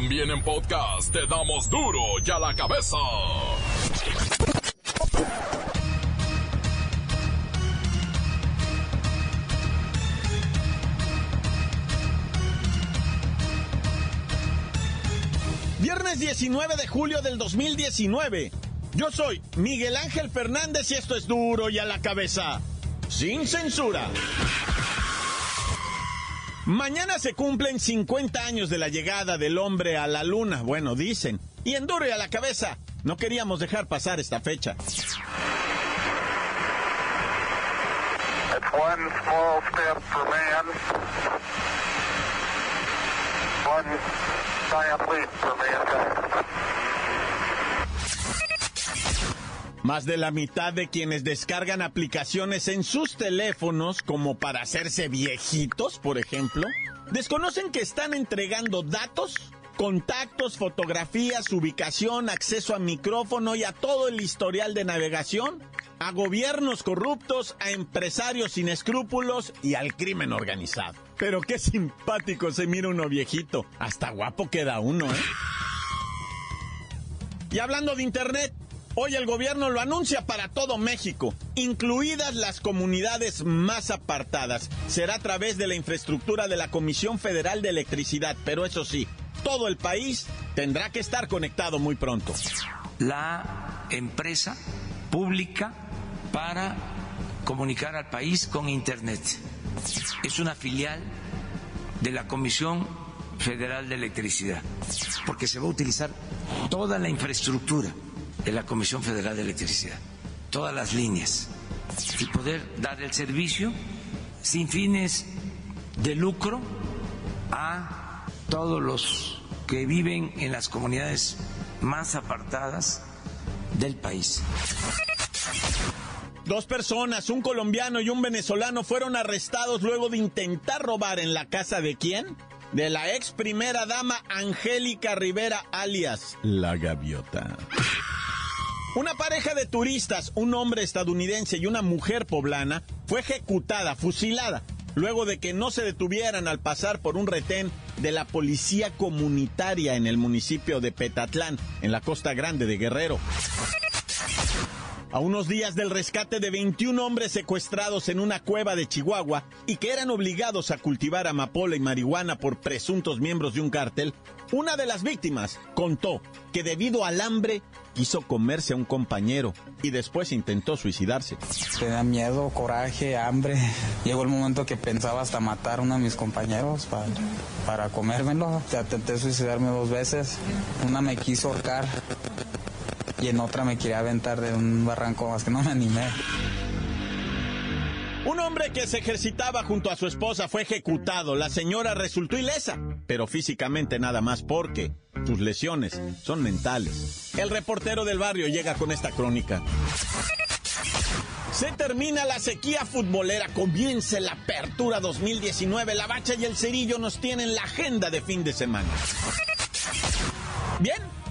También en podcast te damos duro y a la cabeza. Viernes 19 de julio del 2019. Yo soy Miguel Ángel Fernández y esto es duro y a la cabeza. Sin censura. Mañana se cumplen 50 años de la llegada del hombre a la luna. Bueno, dicen. Y en duro y a la cabeza. No queríamos dejar pasar esta fecha. Más de la mitad de quienes descargan aplicaciones en sus teléfonos como para hacerse viejitos, por ejemplo, desconocen que están entregando datos, contactos, fotografías, ubicación, acceso a micrófono y a todo el historial de navegación a gobiernos corruptos, a empresarios sin escrúpulos y al crimen organizado. Pero qué simpático se mira uno viejito. Hasta guapo queda uno, ¿eh? Y hablando de Internet, Hoy el gobierno lo anuncia para todo México, incluidas las comunidades más apartadas. Será a través de la infraestructura de la Comisión Federal de Electricidad, pero eso sí, todo el país tendrá que estar conectado muy pronto. La empresa pública para comunicar al país con Internet. Es una filial de la Comisión Federal de Electricidad, porque se va a utilizar toda la infraestructura de la Comisión Federal de Electricidad, todas las líneas, y poder dar el servicio sin fines de lucro a todos los que viven en las comunidades más apartadas del país. Dos personas, un colombiano y un venezolano, fueron arrestados luego de intentar robar en la casa de quién? De la ex primera dama Angélica Rivera, alias La Gaviota. Una pareja de turistas, un hombre estadounidense y una mujer poblana, fue ejecutada, fusilada, luego de que no se detuvieran al pasar por un retén de la policía comunitaria en el municipio de Petatlán, en la costa grande de Guerrero. A unos días del rescate de 21 hombres secuestrados en una cueva de Chihuahua y que eran obligados a cultivar amapola y marihuana por presuntos miembros de un cártel, una de las víctimas contó que debido al hambre quiso comerse a un compañero y después intentó suicidarse. Tenía miedo, coraje, hambre. Llegó el momento que pensaba hasta matar a uno de mis compañeros para, para comérmelo. Intenté suicidarme dos veces. Una me quiso ahorcar y en otra me quería aventar de un barranco más que no me animé. Un hombre que se ejercitaba junto a su esposa fue ejecutado. La señora resultó ilesa, pero físicamente nada más porque sus lesiones son mentales. El reportero del barrio llega con esta crónica. Se termina la sequía futbolera, comienza la apertura 2019. La Bacha y el Cerillo nos tienen la agenda de fin de semana. Bien,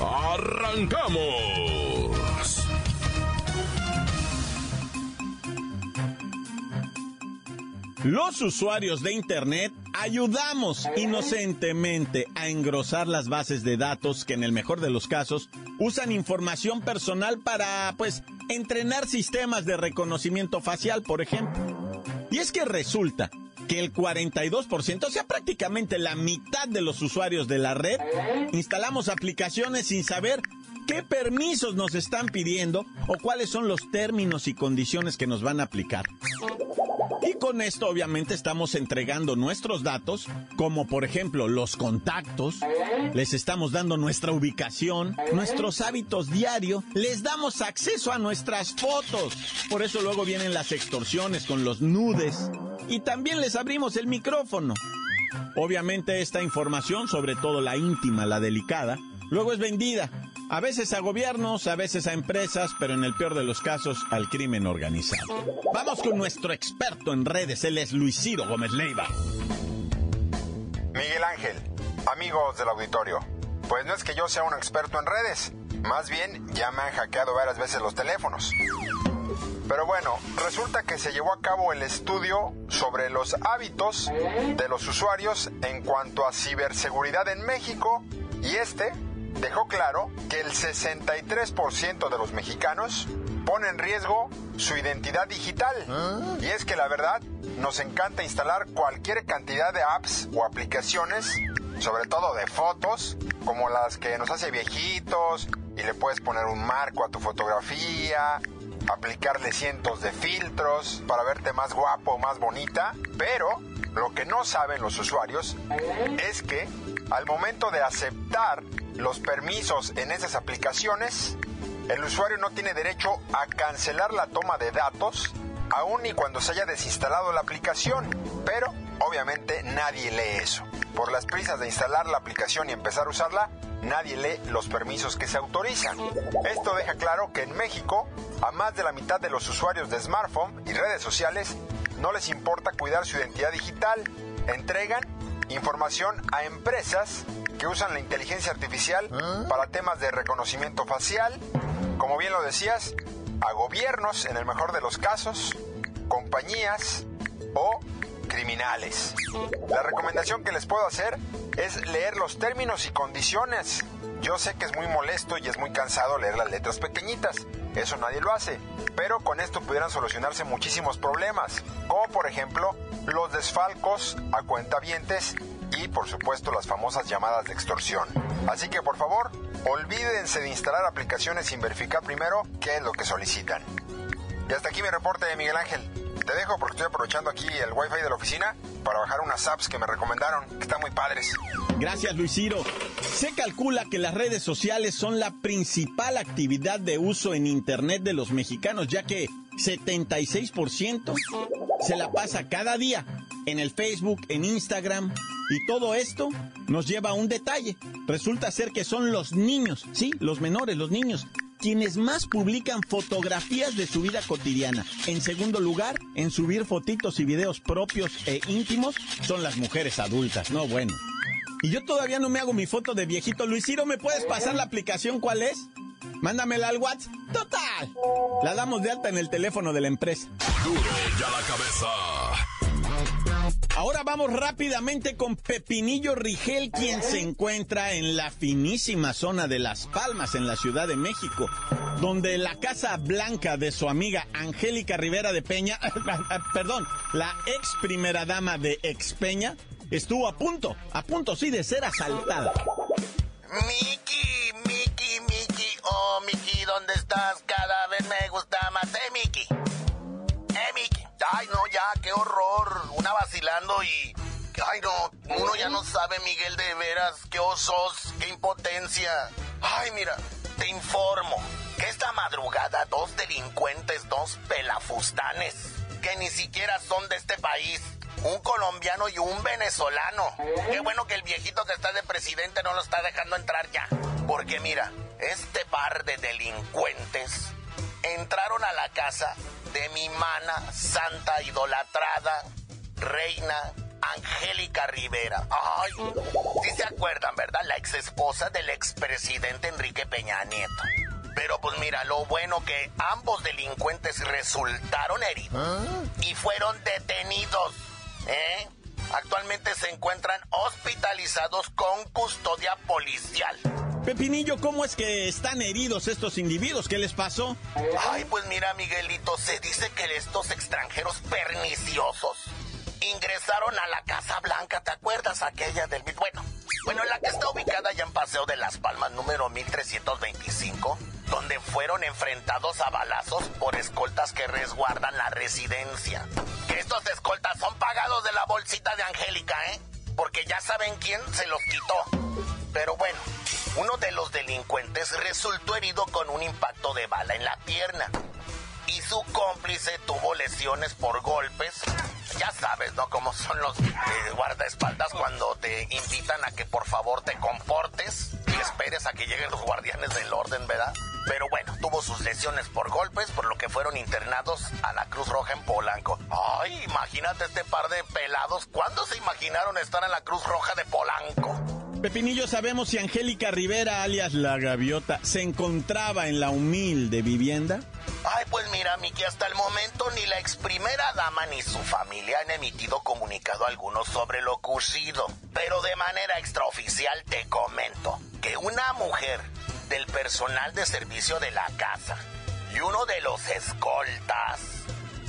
¡Arrancamos! Los usuarios de Internet ayudamos inocentemente a engrosar las bases de datos que en el mejor de los casos usan información personal para, pues, entrenar sistemas de reconocimiento facial, por ejemplo. Y es que resulta que el 42%, o sea, prácticamente la mitad de los usuarios de la red, instalamos aplicaciones sin saber qué permisos nos están pidiendo o cuáles son los términos y condiciones que nos van a aplicar. Y con esto obviamente estamos entregando nuestros datos, como por ejemplo los contactos, les estamos dando nuestra ubicación, nuestros hábitos diarios, les damos acceso a nuestras fotos. Por eso luego vienen las extorsiones con los nudes y también les abrimos el micrófono. Obviamente esta información, sobre todo la íntima, la delicada, luego es vendida, a veces a gobiernos, a veces a empresas, pero en el peor de los casos al crimen organizado. Vamos con nuestro experto en redes, él es Luis Gómez Leiva. Miguel Ángel, amigos del auditorio, pues no es que yo sea un experto en redes, más bien ya me han hackeado varias veces los teléfonos. Pero bueno, resulta que se llevó a cabo el estudio sobre los hábitos de los usuarios en cuanto a ciberseguridad en México y este dejó claro que el 63% de los mexicanos pone en riesgo su identidad digital. Y es que la verdad, nos encanta instalar cualquier cantidad de apps o aplicaciones, sobre todo de fotos, como las que nos hace viejitos, y le puedes poner un marco a tu fotografía, aplicarle cientos de filtros para verte más guapo, más bonita, pero lo que no saben los usuarios es que al momento de aceptar los permisos en esas aplicaciones, el usuario no tiene derecho a cancelar la toma de datos, aun y cuando se haya desinstalado la aplicación. Pero obviamente nadie lee eso. Por las prisas de instalar la aplicación y empezar a usarla, nadie lee los permisos que se autorizan. Esto deja claro que en México, a más de la mitad de los usuarios de smartphone y redes sociales no les importa cuidar su identidad digital. Entregan información a empresas que usan la inteligencia artificial para temas de reconocimiento facial, como bien lo decías, a gobiernos en el mejor de los casos, compañías o criminales. La recomendación que les puedo hacer es leer los términos y condiciones. Yo sé que es muy molesto y es muy cansado leer las letras pequeñitas, eso nadie lo hace, pero con esto pudieran solucionarse muchísimos problemas, como por ejemplo los desfalcos a cuentavientes y por supuesto las famosas llamadas de extorsión. Así que por favor, olvídense de instalar aplicaciones sin verificar primero qué es lo que solicitan. Y hasta aquí mi reporte de Miguel Ángel. Te dejo porque estoy aprovechando aquí el wifi de la oficina para bajar unas apps que me recomendaron, que están muy padres. Gracias, Luis Ciro. Se calcula que las redes sociales son la principal actividad de uso en Internet de los mexicanos, ya que 76% se la pasa cada día en el Facebook, en Instagram. Y todo esto nos lleva a un detalle. Resulta ser que son los niños, sí, los menores, los niños, quienes más publican fotografías de su vida cotidiana. En segundo lugar, en subir fotitos y videos propios e íntimos son las mujeres adultas. No, bueno. Y yo todavía no me hago mi foto de viejito. Luis Ciro, ¿me puedes pasar la aplicación cuál es? Mándamela al WhatsApp. Total. La damos de alta en el teléfono de la empresa. Duro ya la cabeza. Ahora vamos rápidamente con Pepinillo Rigel, quien se encuentra en la finísima zona de Las Palmas, en la Ciudad de México, donde la Casa Blanca de su amiga Angélica Rivera de Peña, perdón, la ex primera dama de ex Peña, estuvo a punto, a punto sí de ser asaltada. Miki, Miki, Miki, oh Miki, ¿dónde estás? Cada vez me gusta más, eh Miki. Ay no, ya, qué horror, una vacilando y... Ay no, uno ya no sabe, Miguel, de veras, qué osos, qué impotencia. Ay, mira, te informo que esta madrugada dos delincuentes, dos pelafustanes, que ni siquiera son de este país, un colombiano y un venezolano. Qué bueno que el viejito que está de presidente no lo está dejando entrar ya. Porque mira, este par de delincuentes entraron a la casa de mi mana santa idolatrada, reina Angélica Rivera. Ay, si se acuerdan, ¿verdad? La ex esposa del expresidente Enrique Peña Nieto. Pero pues mira, lo bueno que ambos delincuentes resultaron heridos y fueron detenidos. ¿eh? Actualmente se encuentran hospitalizados con custodia policial. Pepinillo, ¿cómo es que están heridos estos individuos? ¿Qué les pasó? Ay, pues mira, Miguelito, se dice que estos extranjeros perniciosos ingresaron a la Casa Blanca, ¿te acuerdas aquella del... Bueno, bueno, la que está ubicada ya en Paseo de las Palmas, número 1325, donde fueron enfrentados a balazos por escoltas que resguardan la residencia. Que estos escoltas son pagados de la bolsita de Angélica, ¿eh? Porque ya saben quién se los quitó. Pero bueno, uno de los delincuentes resultó herido con un impacto de bala en la pierna y su cómplice tuvo lesiones por golpes ya sabes, ¿no? Cómo son los eh, guardaespaldas cuando te invitan a que por favor te comportes y esperes a que lleguen los guardianes del orden, ¿verdad? Pero bueno, tuvo sus lesiones por golpes, por lo que fueron internados a la Cruz Roja en Polanco. Ay, imagínate este par de pelados. ¿Cuándo se imaginaron estar en la Cruz Roja de Polanco? Pepinillo, sabemos si Angélica Rivera, alias La Gaviota, se encontraba en la humilde vivienda. Ay, pues mira, Miki, hasta el momento ni la ex primera dama ni su familia han emitido comunicado alguno sobre lo ocurrido. Pero de manera extraoficial te comento que una mujer del personal de servicio de la casa y uno de los escoltas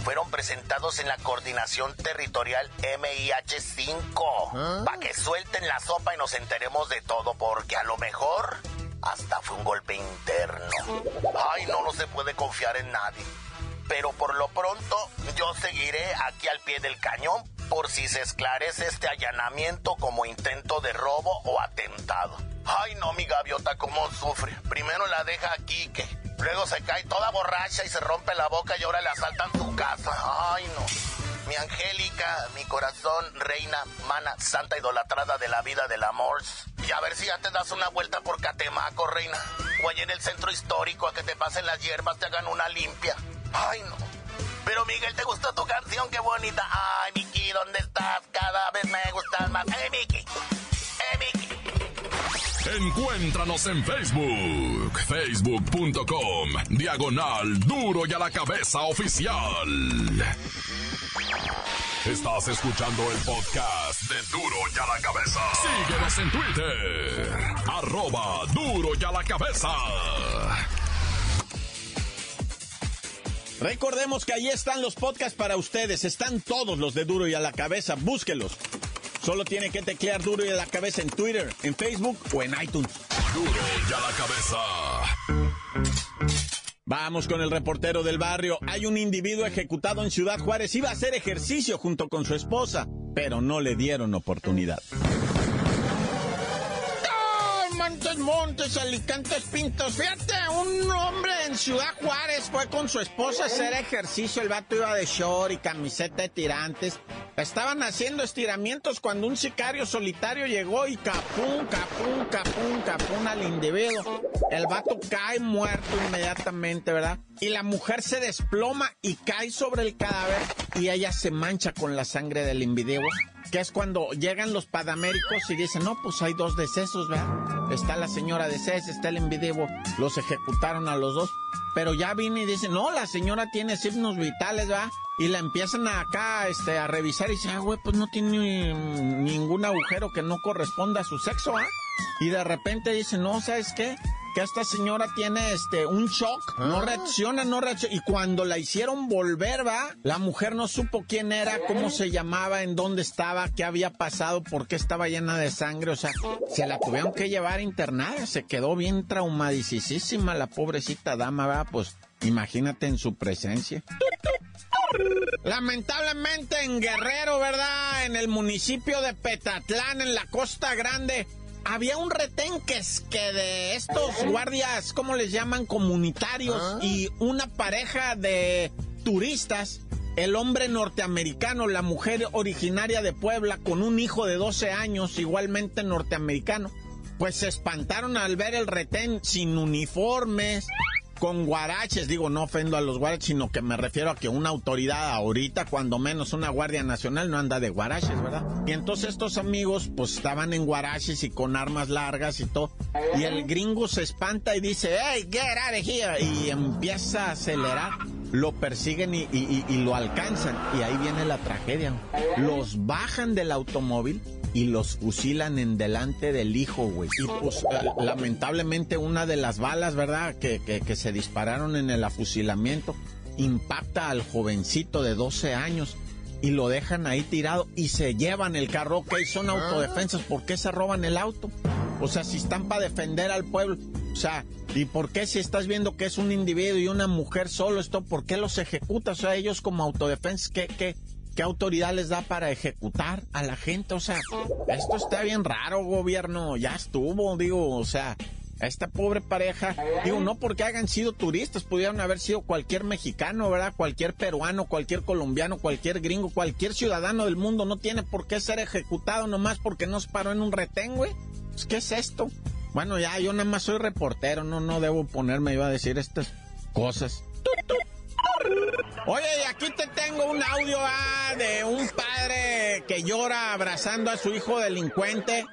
fueron presentados en la coordinación territorial MIH5 para que suelten la sopa y nos enteremos de todo porque a lo mejor hasta fue un golpe interno. Ay, no, no se puede confiar en nadie. Pero por lo pronto yo seguiré aquí al pie del cañón por si se esclarece este allanamiento como intento de robo o atentado. Ay, no, mi gaviota, cómo sufre. Primero la deja aquí, que luego se cae toda borracha y se rompe la boca y ahora le asaltan su casa. Ay, no. Mi Angélica, mi corazón, reina, mana, santa idolatrada de la vida del amor. Y a ver si ya te das una vuelta por Catemaco, reina. O allá en el centro histórico a que te pasen las hierbas, te hagan una limpia. Ay, no. Pero Miguel, ¿te gustó tu canción? ¡Qué bonita! Ay, Miki, ¿dónde estás? Cada vez Encuéntranos en Facebook, facebook.com, diagonal duro y a la cabeza oficial. Estás escuchando el podcast de Duro y a la cabeza. Síguenos en Twitter, arroba duro y a la cabeza. Recordemos que ahí están los podcasts para ustedes. Están todos los de Duro y a la cabeza. Búsquelos. Solo tiene que teclear Duro y a la cabeza en Twitter, en Facebook o en iTunes. Duro y a la cabeza. Vamos con el reportero del barrio. Hay un individuo ejecutado en Ciudad Juárez. Iba a hacer ejercicio junto con su esposa, pero no le dieron oportunidad. Montes, Montes, Alicantes, Pintos. Fíjate, un hombre en Ciudad Juárez fue con su esposa a hacer ejercicio. El vato iba de short y camiseta de tirantes. Estaban haciendo estiramientos cuando un sicario solitario llegó y capún, capún, capún, capún al individuo. El vato cae muerto inmediatamente, ¿verdad? Y la mujer se desploma y cae sobre el cadáver y ella se mancha con la sangre del individuo que es cuando llegan los padaméricos y dicen, no, pues hay dos decesos, ¿verdad? Está la señora de CES, está el individuo, los ejecutaron a los dos, pero ya viene y dicen, no, la señora tiene signos vitales, ¿verdad? Y la empiezan acá este, a revisar y dicen, ah, güey, pues no tiene ningún agujero que no corresponda a su sexo, ¿ah? Y de repente dicen, no, ¿sabes qué? que esta señora tiene este un shock, no ah. reacciona, no reacciona. Y cuando la hicieron volver, va, la mujer no supo quién era, cómo se llamaba, en dónde estaba, qué había pasado, por qué estaba llena de sangre. O sea, se la tuvieron que llevar internada, se quedó bien traumadicísima la pobrecita dama, va, pues imagínate en su presencia. Lamentablemente en Guerrero, ¿verdad? En el municipio de Petatlán, en la Costa Grande, había un retén que es que de estos guardias, ¿cómo les llaman? Comunitarios ah. y una pareja de turistas. El hombre norteamericano, la mujer originaria de Puebla con un hijo de 12 años, igualmente norteamericano, pues se espantaron al ver el retén sin uniformes, con guaraches, digo, no ofendo a los guaraches, sino que me refiero a que una autoridad ahorita, cuando menos una Guardia Nacional, no anda de guaraches, ¿verdad? Y entonces estos amigos, pues estaban en guaraches y con armas largas y todo. Y el gringo se espanta y dice, hey, get out of here. Y empieza a acelerar. Lo persiguen y, y lo alcanzan. Y ahí viene la tragedia. Los bajan del automóvil y los fusilan en delante del hijo, güey. Y pues eh, lamentablemente una de las balas, ¿verdad? Que, que, se dispararon en el afusilamiento impacta al jovencito de 12 años y lo dejan ahí tirado y se llevan el carro. Ok, son autodefensas. ¿Por qué se roban el auto? O sea, si están para defender al pueblo. O sea, ¿y por qué si estás viendo que es un individuo y una mujer solo esto, por qué los ejecutas? O sea, ellos como autodefensas, ¿qué, qué, ¿Qué autoridad les da para ejecutar a la gente? O sea, esto está bien raro, gobierno. Ya estuvo, digo, o sea, esta pobre pareja. Digo, no porque hayan sido turistas, pudieron haber sido cualquier mexicano, ¿verdad? Cualquier peruano, cualquier colombiano, cualquier gringo, cualquier ciudadano del mundo. No tiene por qué ser ejecutado nomás porque no se paró en un retén, güey. Pues, ¿Qué es esto? Bueno, ya, yo nada más soy reportero, no, no debo ponerme a decir estas cosas. Oye, y aquí te tengo un audio ah, de un padre que llora abrazando a su hijo delincuente.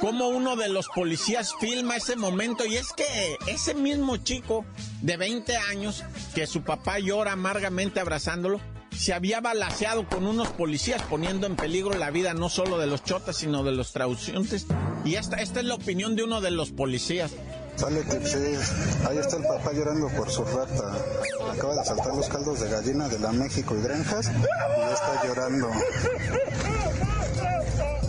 Como uno de los policías filma ese momento. Y es que ese mismo chico de 20 años, que su papá llora amargamente abrazándolo, se había balaseado con unos policías, poniendo en peligro la vida no solo de los chotas, sino de los traducientes. Y esta, esta es la opinión de uno de los policías. Sale sí, ahí está el papá llorando por su rata. Acaba de saltar los caldos de gallina de la México y Granjas y ya está llorando.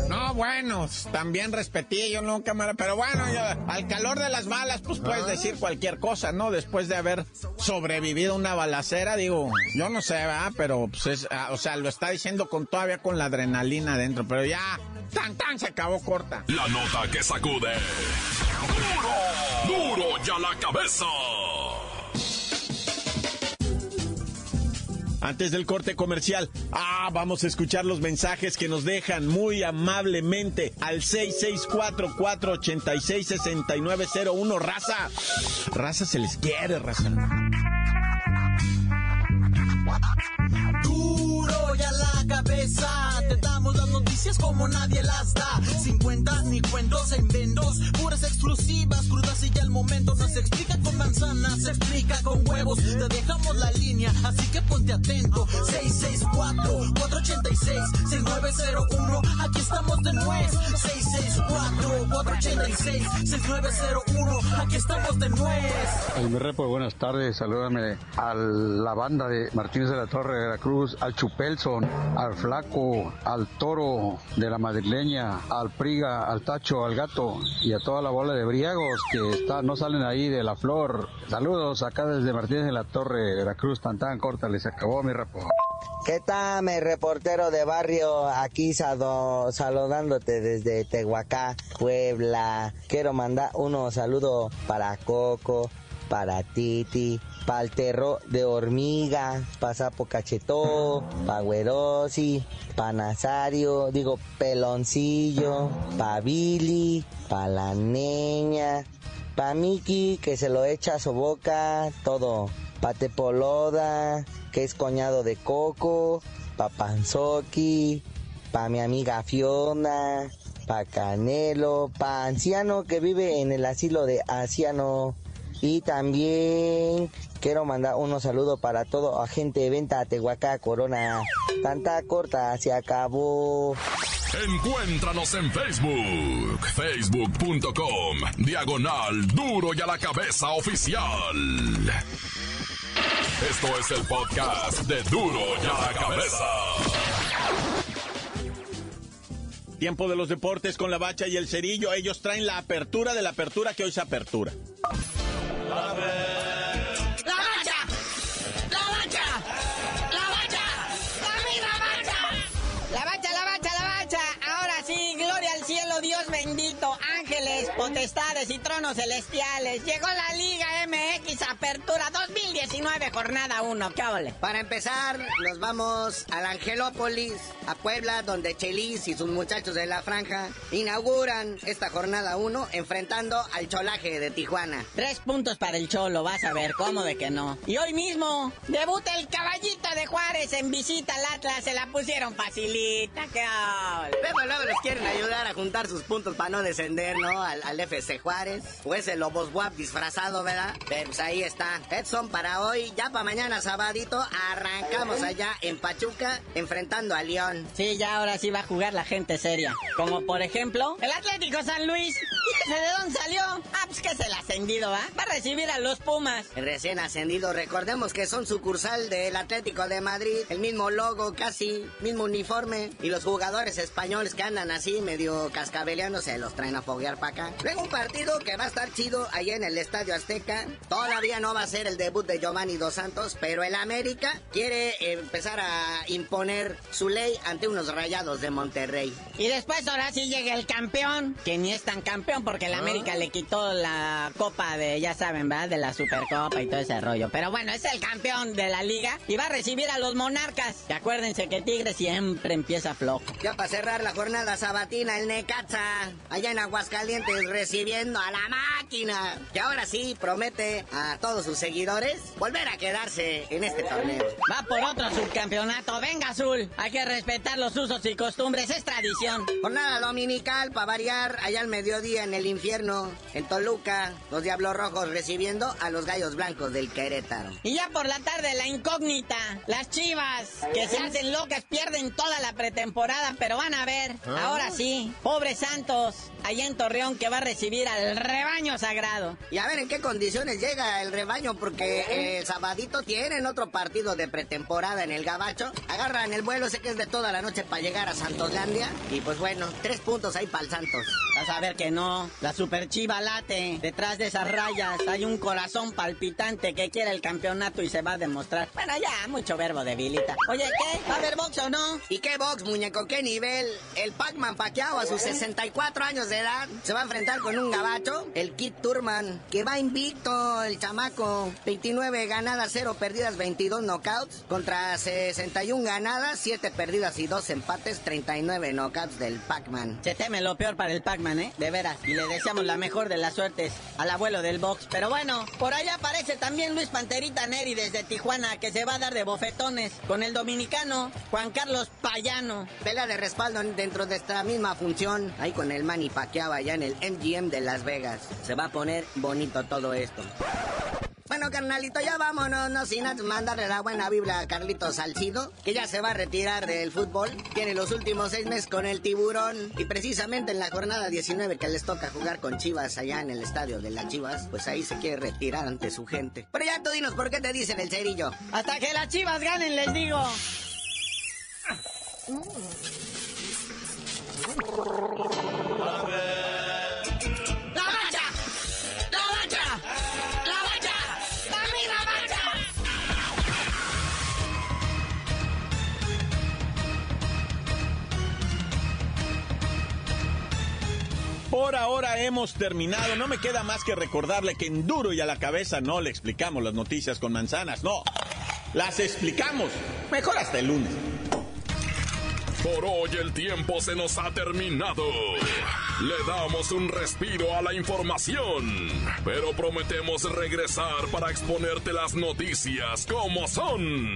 No, bueno, también respetí yo no, cámara, pero bueno, al calor de las balas, pues puedes decir cualquier cosa, ¿no? Después de haber sobrevivido a una balacera, digo, yo no sé, ¿verdad? Pero, pues es, ah, o sea, lo está diciendo con todavía con la adrenalina adentro, pero ya, tan, tan, se acabó corta. La nota que sacude. ¡Duro! ¡Duro ya la cabeza! Antes del corte comercial, ah, vamos a escuchar los mensajes que nos dejan muy amablemente al 664-486-6901. Raza, raza se les quiere, raza. Duro ya la cabeza, te damos las noticias como nadie las da. Sin cuenta ni cuentos en vendos, puras momento no se explica con manzanas, se explica con huevos. Te dejamos la línea, así que ponte atento. 664-486-6901, aquí estamos de nuez. 664-486-6901, aquí estamos de nuez. El mi repo, buenas tardes, salúdame a la banda de Martínez de la Torre de Veracruz, al Chupelson, al Flaco, al Toro de la Madrileña, al Priga, al Tacho, al Gato y a toda la bola de briagos que está, no salen ahí de la flor. Saludos acá desde Martínez de la Torre, Veracruz, tan tan corta, les acabó mi repo. ¿Qué tal, mi reportero de barrio? Aquí sado- saludándote desde Tehuacá, Puebla. Quiero mandar unos saludos para Coco, para Titi, para el terro de hormiga, para Sapo Cachetó, para Güerosi, para Nazario, digo Peloncillo, para Billy, para la niña, para Miki que se lo echa a su boca, todo. Pa' Tepoloda, que es coñado de Coco, pa' Panzoki, pa' mi amiga Fiona, pa' Canelo, pa' Anciano que vive en el asilo de Anciano. Y también quiero mandar unos saludos para todo agente de venta Tehuacá Corona. Tanta corta, se acabó. Encuéntranos en Facebook, facebook.com, diagonal duro y a la cabeza oficial. Esto es el podcast de duro y a la cabeza. Tiempo de los deportes con la bacha y el cerillo. Ellos traen la apertura de la apertura que hoy se apertura. ¡La potestades y tronos celestiales. Llegó la Liga MX Apertura 2019, jornada 1. ¿Qué ole? Para empezar, nos vamos a la Angelópolis, a Puebla, donde Chelis y sus muchachos de la franja inauguran esta jornada 1 enfrentando al cholaje de Tijuana. Tres puntos para el Cholo, vas a ver cómo de que no. Y hoy mismo debuta el caballito de Juárez en visita al Atlas. Se la pusieron facilita. ¿Qué ole? Luego, luego les quieren ayudar a juntar sus puntos para no descender, ¿no? Al, al FC Juárez. O ese Lobos Guap disfrazado, ¿verdad? Pero pues ahí está. Edson para hoy. Ya para mañana, sabadito, arrancamos allá en Pachuca enfrentando a León. Sí, ya ahora sí va a jugar la gente seria. Como por ejemplo, el Atlético San Luis. ¿Y ese de dónde salió? Ah, pues que es el ascendido, ¿va? Va a recibir a los Pumas. El recién ascendido, recordemos que son sucursal del Atlético de Madrid, el mismo logo casi, mismo uniforme, y los jugadores españoles que andan así medio cascabeleando se los traen a foguear para acá. Luego un partido que va a estar chido allá en el Estadio Azteca. Todavía no va a ser el debut de Giovanni Dos Santos, pero el América quiere empezar a imponer su ley ante unos rayados de Monterrey. Y después ahora sí llega el campeón, que ni es tan campeón porque el Ah. América le quitó la copa de, ya saben, ¿verdad? De la Supercopa y todo ese rollo. Pero bueno, es el campeón de la liga y va a recibir a los monarcas. Y acuérdense que Tigre siempre empieza flojo. Ya para cerrar la jornada sabatina, el Necaxa, allá en Aguascalientes, recibiendo a la máquina, que ahora sí promete a todos sus seguidores volver a quedarse en este torneo. Va por otro subcampeonato. Venga, Azul. Hay que respetar los usos y costumbres. Es tradición. Jornada dominical, para variar, allá al mediodía en el infierno, en Toluca, los Diablos Rojos recibiendo a los Gallos Blancos del Querétaro. Y ya por la tarde la incógnita. Las chivas, que se hacen locas, pierden toda la pretemporada, pero van a ver. Ahora sí, pobre Santos, allá en Torreón, que va a recibir al rebaño sagrado. Y a ver en qué condiciones llega el rebaño, porque eh, el sabadito tienen otro partido de pretemporada en el Gabacho. Agarran el vuelo, sé que es de toda la noche para llegar a Santoslandia. Y pues bueno, tres puntos ahí para el Santos. Vas a ver que no, la super chiva late. Detrás de esas rayas hay un corazón palpitante que quiere el campeonato y se va a demostrar. Bueno, ya, mucho verbo debilita. Oye, ¿qué? ¿Va a haber box o no? ¿Y qué box, muñeco? ¿Qué nivel? El Pac-Man Pacquiao a sus 64 años de edad se va a enfrentar con un gabacho, el Kid Turman, que va invicto, el chamaco. 29 ganadas, 0 perdidas, 22 knockouts. Contra 61 ganadas, 7 perdidas y 2 empates, 39 knockouts del Pac-Man. Se teme lo peor para el Pac-Man, ¿eh? De veras. Y le deseamos la mejor de las suertes al abuelo del box. Pero bueno, por allá aparece también Luis Panterita Neri desde Tijuana, que se va a dar de bofetones con el dominicano Juan Carlos Payano. Pelea de respaldo dentro de esta misma función, ahí con el Manny Pacquiao allá en el MGM de Las Vegas. Se va a poner bonito todo esto. Bueno, carnalito, ya vámonos, no sin antes mandarle la buena Biblia a Carlitos Salcido, que ya se va a retirar del fútbol. Tiene los últimos seis meses con el tiburón. Y precisamente en la jornada 19 que les toca jugar con Chivas allá en el estadio de las Chivas, pues ahí se quiere retirar ante su gente. Pero ya tú dinos por qué te dicen el cerillo. Hasta que las Chivas ganen, les digo. Por ahora hemos terminado. No me queda más que recordarle que en duro y a la cabeza no le explicamos las noticias con manzanas. No, las explicamos. Mejor hasta el lunes. Por hoy el tiempo se nos ha terminado. Le damos un respiro a la información, pero prometemos regresar para exponerte las noticias como son.